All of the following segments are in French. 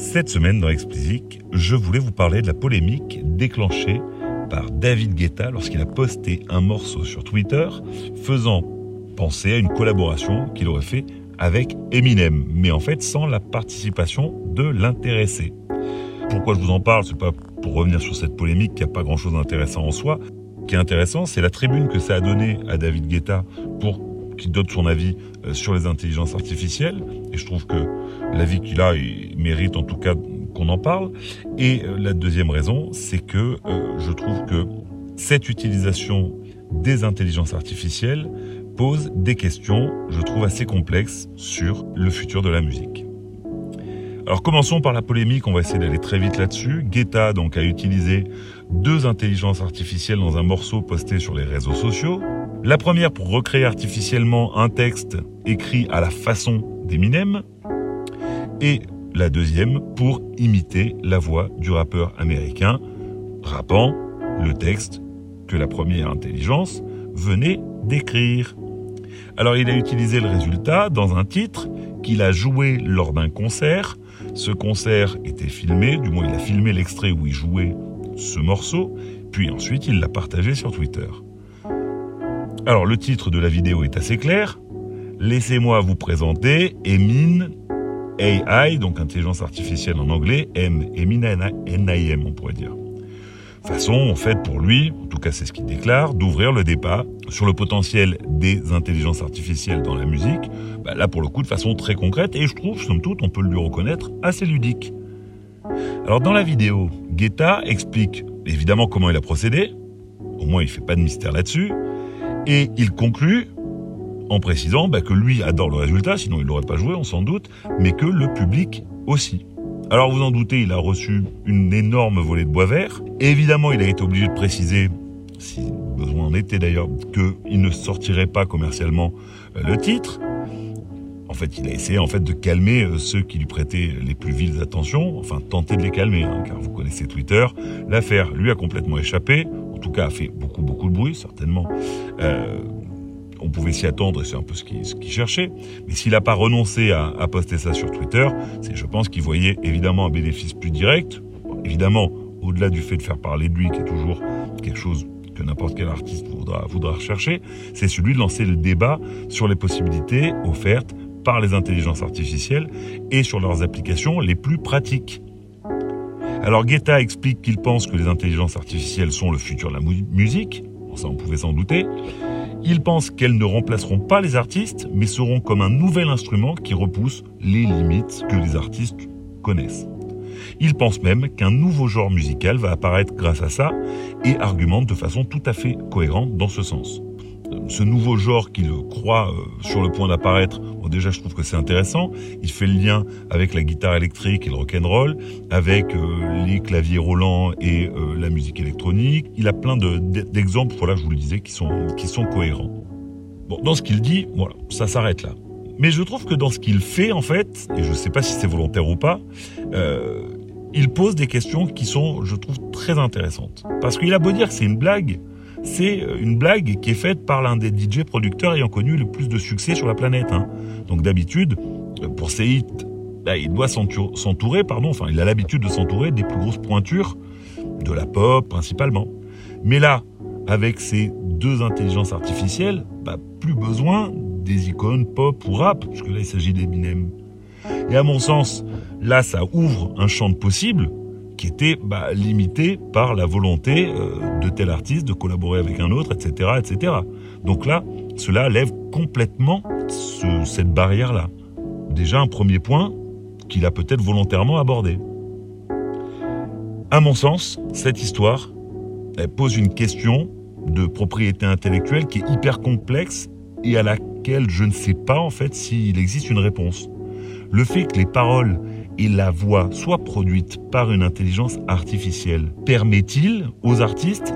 Cette semaine dans Explicit, je voulais vous parler de la polémique déclenchée par David Guetta lorsqu'il a posté un morceau sur Twitter faisant penser à une collaboration qu'il aurait fait avec Eminem, mais en fait sans la participation de l'intéressé. Pourquoi je vous en parle? C'est pas pour revenir sur cette polémique qui n'a pas grand-chose d'intéressant en soi. Ce qui est intéressant, c'est la tribune que ça a donnée à David Guetta pour qu'il donne son avis euh, sur les intelligences artificielles. Et je trouve que l'avis qu'il a il mérite en tout cas qu'on en parle. Et euh, la deuxième raison, c'est que euh, je trouve que cette utilisation des intelligences artificielles pose des questions, je trouve, assez complexes sur le futur de la musique. Alors commençons par la polémique, on va essayer d'aller très vite là-dessus. Guetta donc a utilisé deux intelligences artificielles dans un morceau posté sur les réseaux sociaux. La première pour recréer artificiellement un texte écrit à la façon d'Eminem et la deuxième pour imiter la voix du rappeur américain rappant le texte que la première intelligence venait d'écrire. Alors il a utilisé le résultat dans un titre qu'il a joué lors d'un concert ce concert était filmé, du moins il a filmé l'extrait où il jouait ce morceau, puis ensuite il l'a partagé sur Twitter. Alors le titre de la vidéo est assez clair. Laissez-moi vous présenter Emin AI, donc intelligence artificielle en anglais, M, Emin NIM on pourrait dire façon, en fait, pour lui, en tout cas c'est ce qu'il déclare, d'ouvrir le débat sur le potentiel des intelligences artificielles dans la musique, bah, là pour le coup de façon très concrète, et je trouve, somme toute, on peut le lui reconnaître, assez ludique. Alors dans la vidéo, Guetta explique évidemment comment il a procédé, au moins il fait pas de mystère là-dessus, et il conclut en précisant bah, que lui adore le résultat, sinon il l'aurait pas joué, on s'en doute, mais que le public aussi. Alors vous en doutez, il a reçu une énorme volée de bois vert. évidemment, il a été obligé de préciser, si besoin en était d'ailleurs, qu'il ne sortirait pas commercialement euh, le titre. En fait, il a essayé en fait de calmer euh, ceux qui lui prêtaient les plus viles attentions, enfin tenter de les calmer, hein, car vous connaissez Twitter. L'affaire lui a complètement échappé, tout cas a fait beaucoup beaucoup de bruit certainement. Euh, on pouvait s'y attendre et c'est un peu ce qu'il cherchait. Mais s'il n'a pas renoncé à, poster ça sur Twitter, c'est je pense qu'il voyait évidemment un bénéfice plus direct. évidemment, au-delà du fait de faire parler de lui, qui est toujours quelque chose que n'importe quel artiste voudra, voudra rechercher, c'est celui de lancer le débat sur les possibilités offertes par les intelligences artificielles et sur leurs applications les plus pratiques. Alors Guetta explique qu'il pense que les intelligences artificielles sont le futur de la musique, ça on pouvait s'en douter, il pense qu'elles ne remplaceront pas les artistes, mais seront comme un nouvel instrument qui repousse les limites que les artistes connaissent. Il pense même qu'un nouveau genre musical va apparaître grâce à ça et argumente de façon tout à fait cohérente dans ce sens. Ce nouveau genre qu'il croit euh, sur le point d'apparaître, déjà je trouve que c'est intéressant, il fait le lien avec la guitare électrique et le rock'n'roll, avec euh, les claviers roulants et euh, la musique électronique. Il a plein d'exemples, voilà, je vous le disais, qui sont, qui sont cohérents. Bon, dans ce qu'il dit, voilà, ça s'arrête là. Mais je trouve que dans ce qu'il fait, en fait, et je ne sais pas si c'est volontaire ou pas, il pose des questions qui sont, je trouve, très intéressantes. Parce qu'il a beau dire que c'est une blague, c'est euh, une blague qui est faite par l'un des DJ producteurs ayant connu le plus de succès sur la planète. Hein. Donc d'habitude, euh, pour ses hits, bah, il doit s'entourer, pardon, enfin il a l'habitude de s'entourer des plus grosses pointures de la pop principalement. Mais là, avec ces deux intelligences artificielles, bah, plus besoin des icônes pop ou rap, puisque là il s'agit d'Eminem. Et à mon sens, là ça ouvre un champ de possibles qui était bah, limité par la volonté euh, de tel artiste de collaborer avec un autre, etc., etc. Donc là, cela lève complètement cette barrière-là. Déjà un premier point qu'il a peut-être volontairement abordé. À mon sens, cette histoire elle pose une question de propriété intellectuelle qui est hyper complexe et à laquelle je ne sais pas en fait s'il existe une réponse. Le fait que les paroles et la voix soit produite par une intelligence artificielle, permet-il aux artistes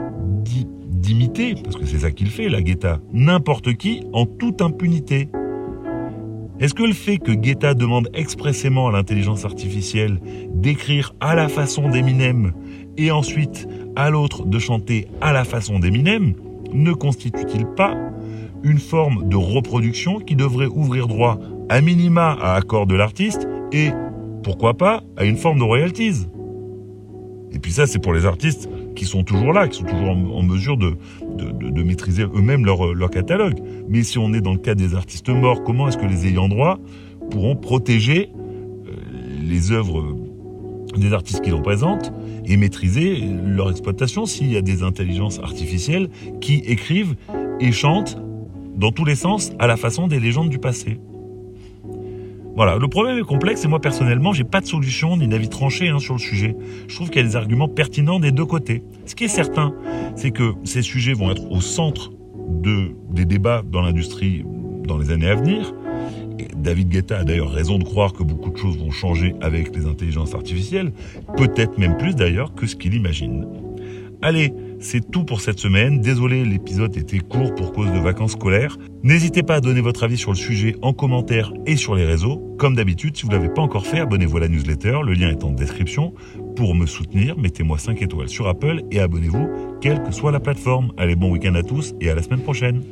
d'imiter, parce que c'est ça qu'il fait, la Guetta, n'importe qui en toute impunité? Est-ce que le fait que Guetta demande expressément à l'intelligence artificielle d'écrire à la façon d'Eminem et ensuite à l'autre de chanter à la façon d'Eminem ne constitue-t-il pas une forme de reproduction qui devrait ouvrir droit à minima à accord de l'artiste et pourquoi pas, à une forme de royalties. Et puis ça, c'est pour les artistes qui sont toujours là, qui sont toujours en, mesure de, maîtriser eux-mêmes leur, catalogue. Mais si on est dans le cas des artistes morts, comment est-ce que les ayants droit pourront protéger euh, les œuvres des artistes qui représentent et maîtriser leur exploitation s'il y a des intelligences artificielles qui écrivent et chantent dans tous les sens à la façon des légendes du passé? Voilà, le problème est complexe et moi personnellement, j'ai pas de solution ni d'avis tranché hein, sur le sujet. Je trouve qu'il y a des arguments pertinents des deux côtés. Ce qui est certain, c'est que ces sujets vont être au centre de, des débats dans l'industrie dans les années à venir. David Guetta a d'ailleurs raison de croire que beaucoup de choses vont changer avec les intelligences artificielles, peut-être même plus d'ailleurs que ce qu'il imagine. Allez, c'est tout pour cette semaine. Désolé, l'épisode était court pour cause de vacances scolaires. N'hésitez pas à donner votre avis sur le sujet en commentaire et sur les réseaux. Comme d'habitude, si vous ne l'avez pas encore fait, abonnez-vous à la newsletter. Le lien est en description. Pour me soutenir, mettez-moi 5 étoiles sur Apple et abonnez-vous, quelle que soit la plateforme. Allez, bon week-end à tous et à la semaine prochaine.